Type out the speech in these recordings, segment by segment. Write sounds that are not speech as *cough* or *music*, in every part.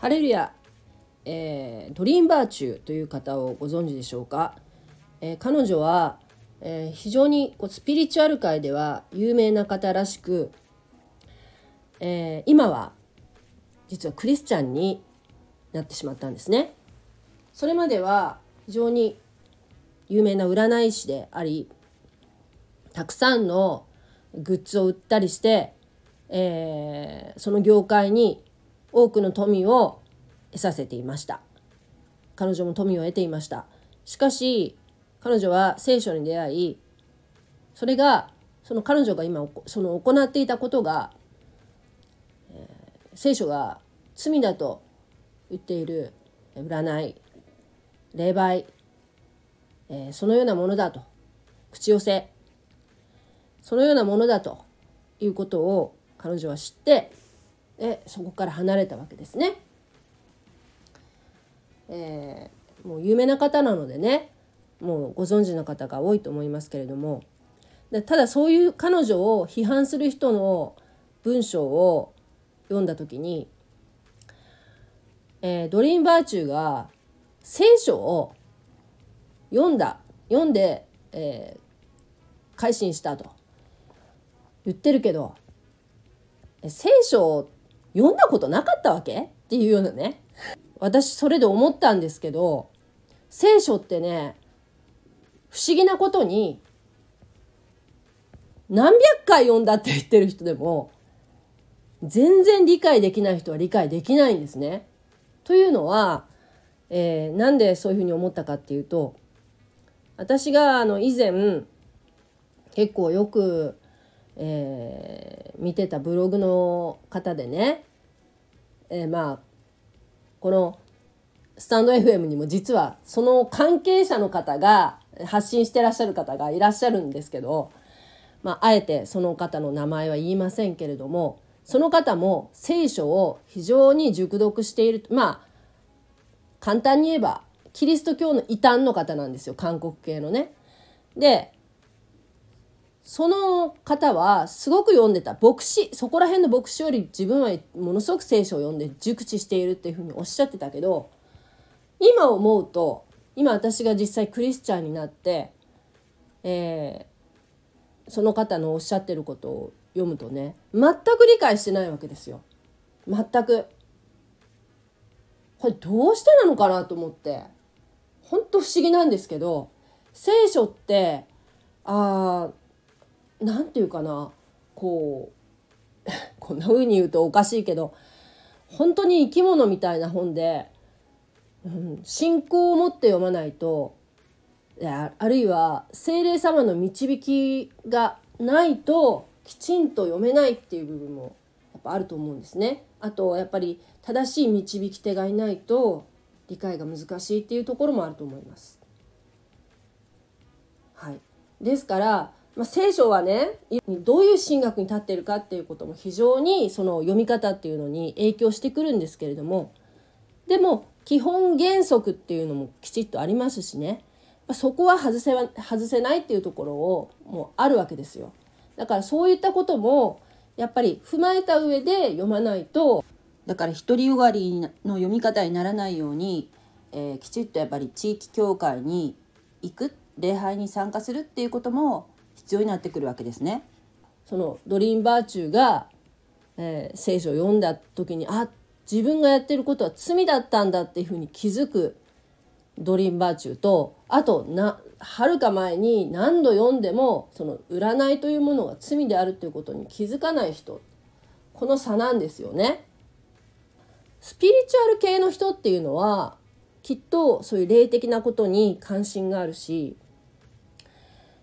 ハレルヤ、えー、ドリーンバーチューという方をご存知でしょうか、えー、彼女は、えー、非常にこうスピリチュアル界では有名な方らしく、えー、今は実はクリスチャンになってしまったんですね。それまでは非常に有名な占い師でありたくさんのグッズを売ったりして、えー、その業界に多くの富を得させていました。彼女も富を得ていました。しかし彼女は聖書に出会いそれがその彼女が今その行っていたことが、え、聖書が罪だと言っている占い霊媒、え、そのようなものだと口寄せそのようなものだということを彼女は知ってでそこから離れたわけですね。えー、もう有名な方なのでねもうご存知の方が多いと思いますけれどもただそういう彼女を批判する人の文章を読んだ時に、えー、ドリーンバーチューが聖書を読んだ読んで、えー、改心したと言ってるけど聖書読んだことなかったわけ？っていうようなね私それで思ったんですけど聖書ってね不思議なことに何百回読んだって言ってる人でも全然理解できない人は理解できないんですね。というのは、えー、なんでそういうふうに思ったかっていうと私があの以前結構よくえー、見てたブログの方でね、えー、まあこのスタンド FM にも実はその関係者の方が発信してらっしゃる方がいらっしゃるんですけど、まあ、あえてその方の名前は言いませんけれどもその方も聖書を非常に熟読しているまあ簡単に言えばキリスト教の異端の方なんですよ韓国系のね。でその方はすごく読んでた。牧師そこら辺の牧師より自分はものすごく聖書を読んで熟知しているっていうふうにおっしゃってたけど今思うと今私が実際クリスチャンになって、えー、その方のおっしゃってることを読むとね全く理解してないわけですよ。全く。これどうしてなのかなと思って。本当不思議なんですけど聖書ってああ何て言うかなこう *laughs* こんな風に言うとおかしいけど本当に生き物みたいな本で、うん、信仰を持って読まないとあるいは精霊様の導きがないときちんと読めないっていう部分もやっぱあると思うんですね。あとやっぱり正しい導き手がいないと理解が難しいっていうところもあると思います。はい、ですからまあ、聖書はねどういう神学に立っているかっていうことも非常にその読み方っていうのに影響してくるんですけれどもでも基本原則っていうのもきちっとありますしねそこは外せ外せないっていうところをもうあるわけですよ。だからそういったこともやっぱり踏まえた上で読まないとだから独りよがりの読み方にならないように、えー、きちっとやっぱり地域教会に行く礼拝に参加するっていうことも必要になってくるわけですね。そのドリーンバーチューが、えー、聖書を読んだ時にあ自分がやってることは罪だったんだっていうふうに気づくドリーンバーチューとあとなはるか前に何度読んでもその占いというものが罪であるということに気づかない人この差なんですよね。スピリチュアル系の人っていうのはきっとそういう霊的なことに関心があるし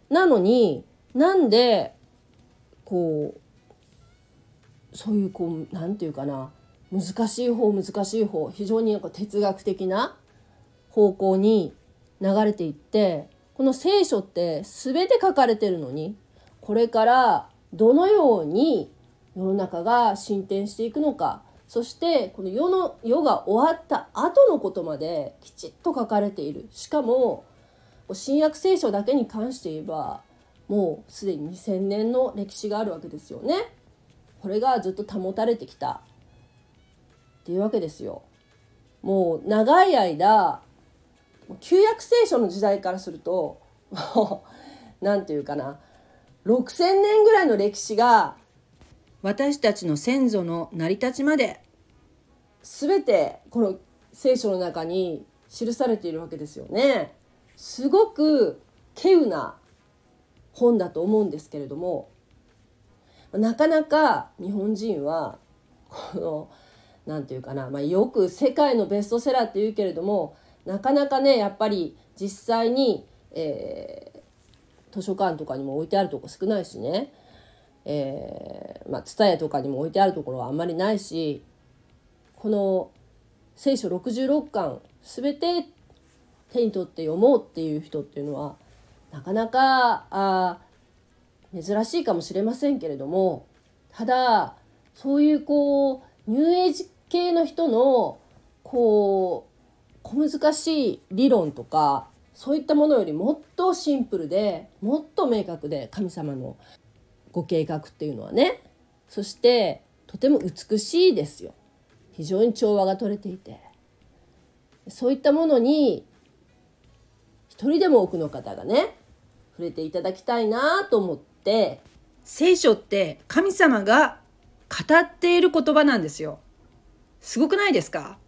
なのになんでこうそういうこう何て言うかな難しい方難しい方非常になんか哲学的な方向に流れていってこの聖書って全て書かれてるのにこれからどのように世の中が進展していくのかそしてこの世の世が終わった後のことまできちっと書かれている。しかも新約聖書だけに関して言えばもうすでに2,000年の歴史があるわけですよね。これがずっと保たれてきたっていうわけですよ。もう長い間旧約聖書の時代からするともう何て言うかな6,000年ぐらいの歴史が私たちの先祖の成り立ちまで全てこの聖書の中に記されているわけですよね。すごく稀有な本だと思うんですけれどもなかなか日本人はこの何て言うかな、まあ、よく世界のベストセラーって言うけれどもなかなかねやっぱり実際に、えー、図書館とかにも置いてあるとこ少ないしねえー、まあ蔦屋とかにも置いてあるところはあんまりないしこの聖書66巻全て手に取って読もうっていう人っていうのはなかなかあ珍しいかもしれませんけれどもただそういうこうニューエイジ系の人のこう小難しい理論とかそういったものよりもっとシンプルでもっと明確で神様のご計画っていうのはね。そしてとても美しいですよ。非常に調和が取れていて。そういったものに一人でも多くの方がね触れていただきたいなと思って。聖書って神様が語っている言葉なんですよ。すごくないですか？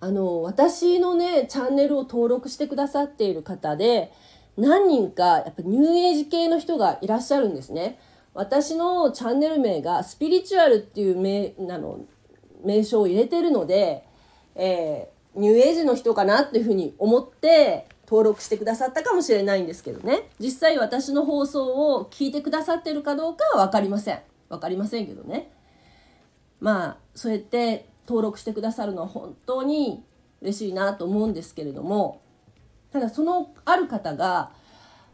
あの私のねチャンネルを登録してくださっている方で何人かやっぱニューエイジ系の人がいらっしゃるんですね。私のチャンネル名がスピリチュアルっていう名なの名称を入れてるので、えー、ニューエイジの人かなっていうふうに思って登録してくださったかもしれないんですけどね。実際私の放送を聞いてくださってるかどうかは分かりません。分かりませんけどね。まあそうやって登録してくださるのは本当に嬉しいなと思うんですけれども。ただそのある方が、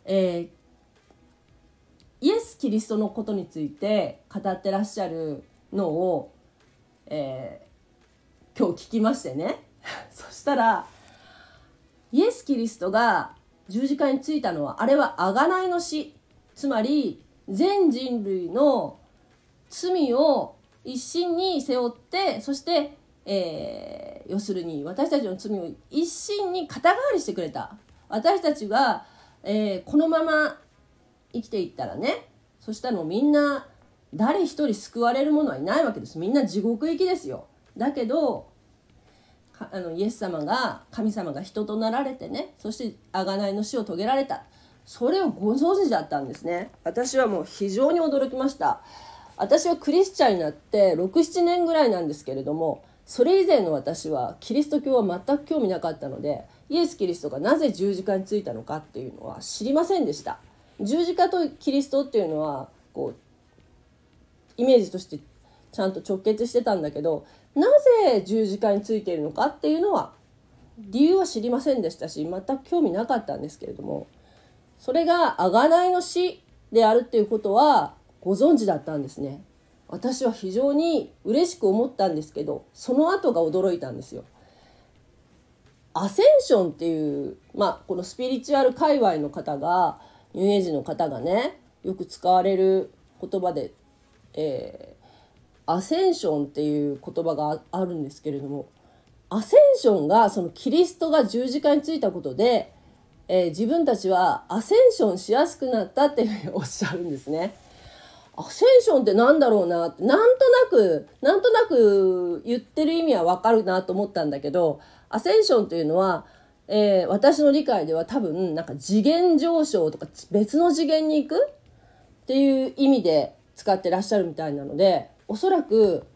えー、イエス・キリストのことについて語ってらっしゃるのを、えー、今日聞きましてね。*laughs* そしたらイエス・キリストが十字架についたのはあれは贖いの死。つまり全人類の罪を一心に背負ってそしてえー、要するに私たちの罪を一心に肩代わりしてくれた。私たちが、えー、このまま生きていったらねそしたらもうみんな誰一人救われる者はいないわけです。みんな地獄行きですよ。だけどあのイエス様が神様が人となられてねそして贖いの死を遂げられた。それをご存知だったんですね。私はもう非常に驚きました。私はクリスチャンになって67年ぐらいなんですけれどもそれ以前の私はキリスト教は全く興味なかったのでイエス・キリストがなぜ十字架についたのかっていうのは知りませんでした。十字架とキリストっていうのはこうイメージとしてちゃんと直結してたんだけどなぜ十字架についているのかっていうのは理由は知りませんでしたし全く興味なかったんですけれどもそれが贖いの死であるっていうことはご存知だったんですね私は非常に嬉しく思ったんですけどその後が驚いたんですよ。アセンションっていう、まあ、このスピリチュアル界隈の方がニューエイジの方がねよく使われる言葉で、えー、アセンションっていう言葉があるんですけれどもアセンションがそのキリストが十字架についたことで、えー、自分たちはアセンションしやすくなったっていうふうにおっしゃるんですね。アセンションってなんだろうなってなんとなくなんとなく言ってる意味はわかるなと思ったんだけどアセンションっていうのは、えー、私の理解では多分なんか次元上昇とか別の次元に行くっていう意味で使ってらっしゃるみたいなのでおそらく、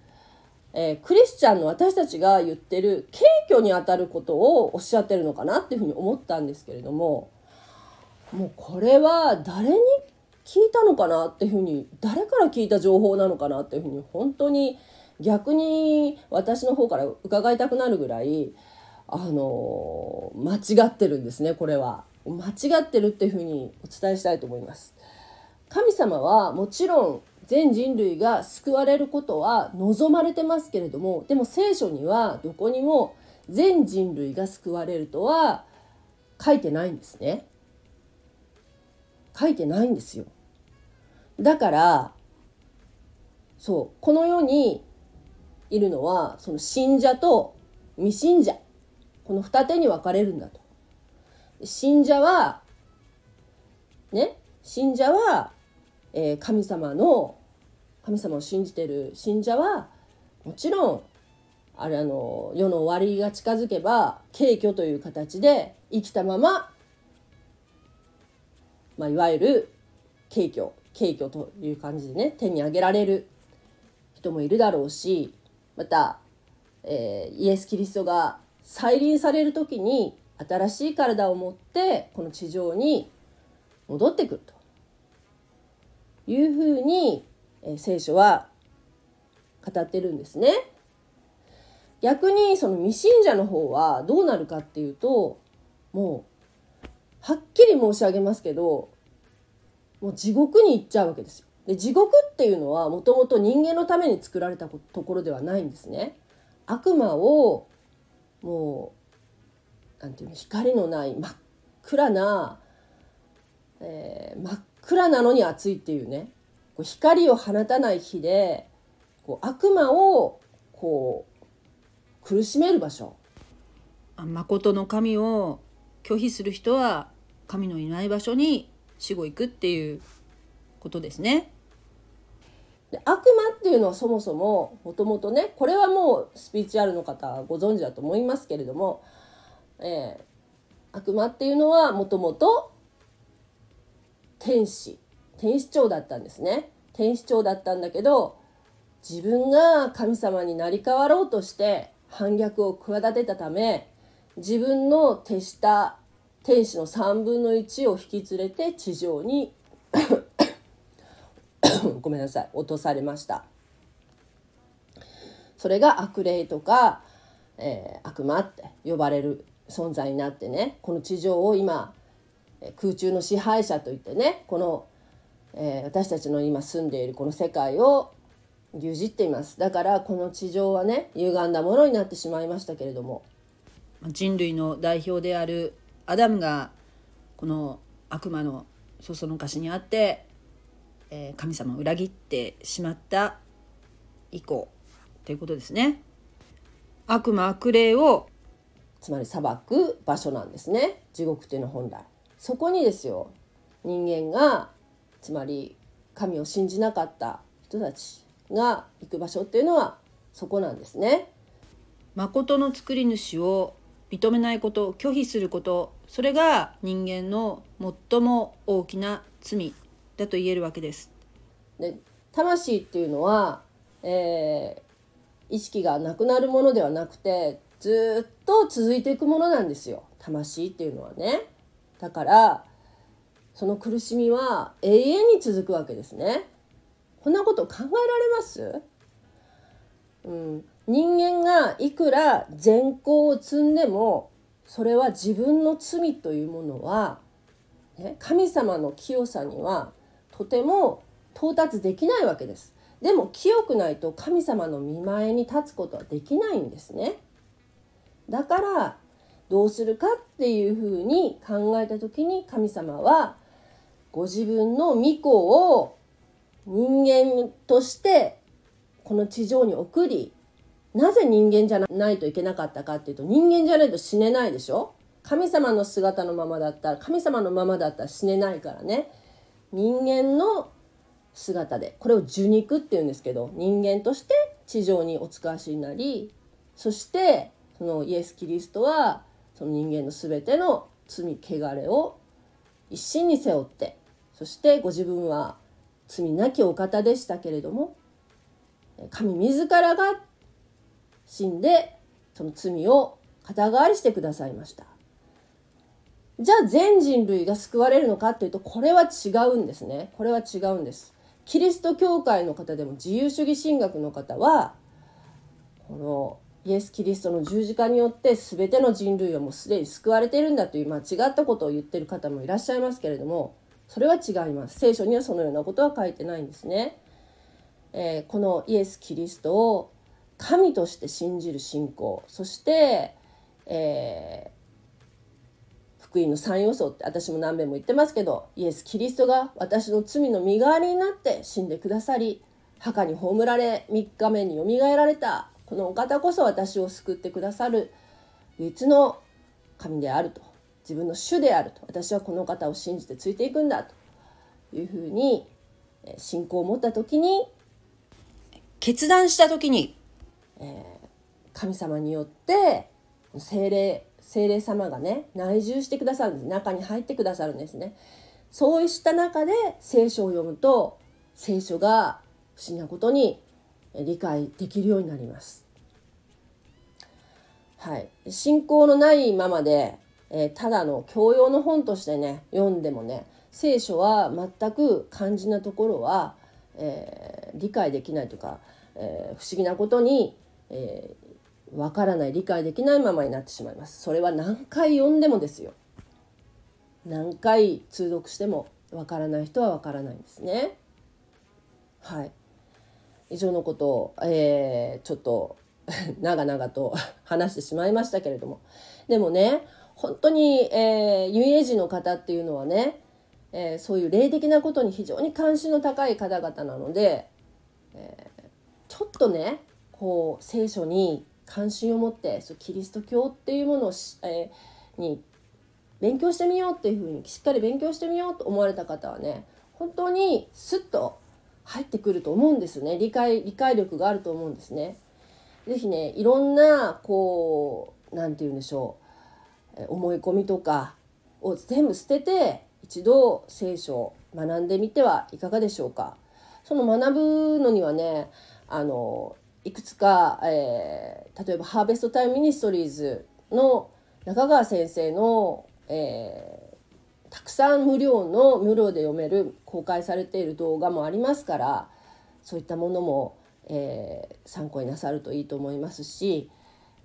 えー、クリスチャンの私たちが言ってる謙虚にあたることをおっしゃってるのかなっていうふうに思ったんですけれどももうこれは誰に聞いたのかなっていうふうに誰から聞いた情報なのかなっていうふうに本当に逆に私の方から伺いたくなるぐらいあの間違ってるんですねこれは。間違ってるっていうふうにお伝えしたいと思います。神様はもちろん全人類が救われることは望まれてますけれどもでも聖書にはどこにも全人類が救われるとは書いてないんですね書いてないんですよ。だからそうこの世にいるのはその信者と未信者この二手に分かれるんだと。信者はね信者は、えー、神様の神様を信じてる信者はもちろんあれあの世の終わりが近づけば敬虚という形で生きたまま、まあ、いわゆる敬虚敬虚という感じでね手に挙げられる人もいるだろうしまた、えー、イエス・キリストが再臨される時に新しい体を持ってこの地上に戻ってくると。いうふうに、え、聖書は語ってるんですね。逆にその未信者の方はどうなるかっていうともうはっきり申し上げますけどもう地獄に行っちゃうわけですよ。で地獄っていうのはもともと人間のために作られたところではないんですね。悪魔をもうなんていうの光のない真っ暗な、えー、真っ暗なのに暑いっていうねこう光を放たない火でこう悪魔をこう苦しめる場所誠の神を拒否する人は神のいない場所に死後行くっていうことですね。で悪魔っていうのはそもそももともとねこれはもうスピーチュアルの方ご存知だと思いますけれども、えー、悪魔っていうのはもともと天使天使長だったんですね。天使長だったんだけど自分が神様になり変わろうとして反逆を企てたため自分の手下天使の3分の1を引き連れて地上に *coughs* ごめんなさい落とされました。それが悪霊とか、えー、悪魔って呼ばれる存在になってねこの地上を今空中の支配者といってねこの、えー、私たちの今住んでいるこの世界を牛耳っています。だからこの地上はね歪んだものになってしまいましたけれども。人類の代表であるアダムがこの悪魔のそそのかしにあって、えー、神様を裏切ってしまった以降ということですね。悪魔悪霊をつまり裁く場所なんですね。地獄っていうのは本来そこにですよ人間がつまり神を信じなかった人たちが行く場所っていうのはそこなんですね。誠の作り主を認めないこと拒否することそれが人間の最も大きな罪だと言えるわけです。で魂っていうのは、えー、意識がなくなるものではなくてずっと続いていくものなんですよ魂っていうのはね。だからその苦しみは永遠に続くわけですね。こんなこと考えられます、うん、人間がいくら善行を積んでもそれは自分の罪というものは、ね、神様の清さにはとても到達できないわけです。でも清くないと神様の見前に立つことはできないんですね。だからどうするかっていうふうに考えた時に神様はご自分の御子を人間としてこの地上に送りなぜ人間じゃないといけなかったかっていうと人間じゃないと死ねないでしょ？神様の姿のままだったら神様のままだったら死ねないからね。人間の姿でこれを受肉っていうんですけど人間として地上にお使わしになりそしてそのイエス・キリストはその人間の全ての罪汚れを一身に背負ってそしてご自分は罪なきお方でしたけれども神自らが死んでその罪を肩代わりしてくださいました。じゃあ全人類が救われるのかっていうとこれは違うんですね。これは違うんです。キリスト教会の方でも自由主義神学の方はこのイエス・キリストの十字架によって全ての人類はもうすでに救われているんだという間違ったことを言ってる方もいらっしゃいますけれどもそれは違います。聖書にはそのようなことは書いてないんですね、えー、このイエス・キリストを神として信じる信仰そして、えー、福音の3要素って私も何遍も言ってますけどイエス・キリストが私の罪の身代わりになって死んでくださり墓に葬られ3日目によみがえられた。このお方こそ私を救ってくださる唯一の神であると。自分の主であると。私はこの方を信じてついていくんだというふうに信仰を持った時に決断した時に、えー、神様によって精霊精霊様がね内住してくださるんです。中に入ってくださるんですね。そうした中で聖書を読むと聖書が不思議なことに理解できるようになります。はい、信仰のないままで、えー、ただの教養の本としてね読んでもね聖書は全く肝心なところは、えー、理解できないとか、えー、不思議なことに、えー、分からない理解できないままになってしまいます。それは何回読んでもですよ。何回通読しても分からない人は分からないんですね。はい。以上のことを、えー、ちょっと *laughs* 長々と話してしまいましたけれどもでもね本当に、えー、遊泳児の方っていうのはね、えー、そういう霊的なことに非常に関心の高い方々なので、えー、ちょっとねこう聖書に関心を持ってそうキリスト教っていうものをしえー、に勉強してみようっていうふうにしっかり勉強してみようと思われた方はね本当にスッと入ってくると思うんですね理解理解力があると思うんですね。是非ねいろんなこう何て言うんでしょう思い込みとかを全部捨てて一度聖書を学んでみてはいかがでしょうか。その学ぶのにはねあのいくつか、えー、例えばハーベストタイムミニストリーズの中川先生の、えー、たくさん無料の無料で読める公開されている動画もありますからそういったものもえー、参考になさるといいと思いますし、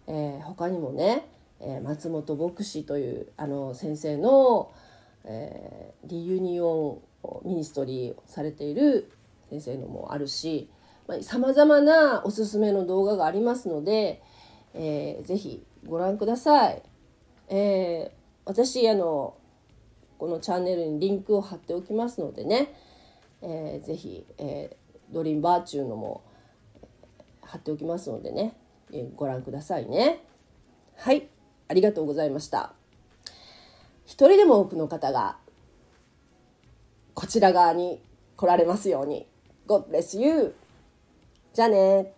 えー、他にもね、えー、松本牧師というあの先生の、えー、リユニオンミニストリーをされている先生のもあるしさまざ、まなおすすめの動画がありますので、えー、ぜひご覧ください。えー、私あのこのチャンネルにリンクを貼っておきますのでね、えー、ぜひ、えー、ドリームバーチューのも貼っておきますのでね、えご覧くださいね。はい、ありがとうございました。一人でも多くの方がこちら側に来られますように。God bless you! じゃあね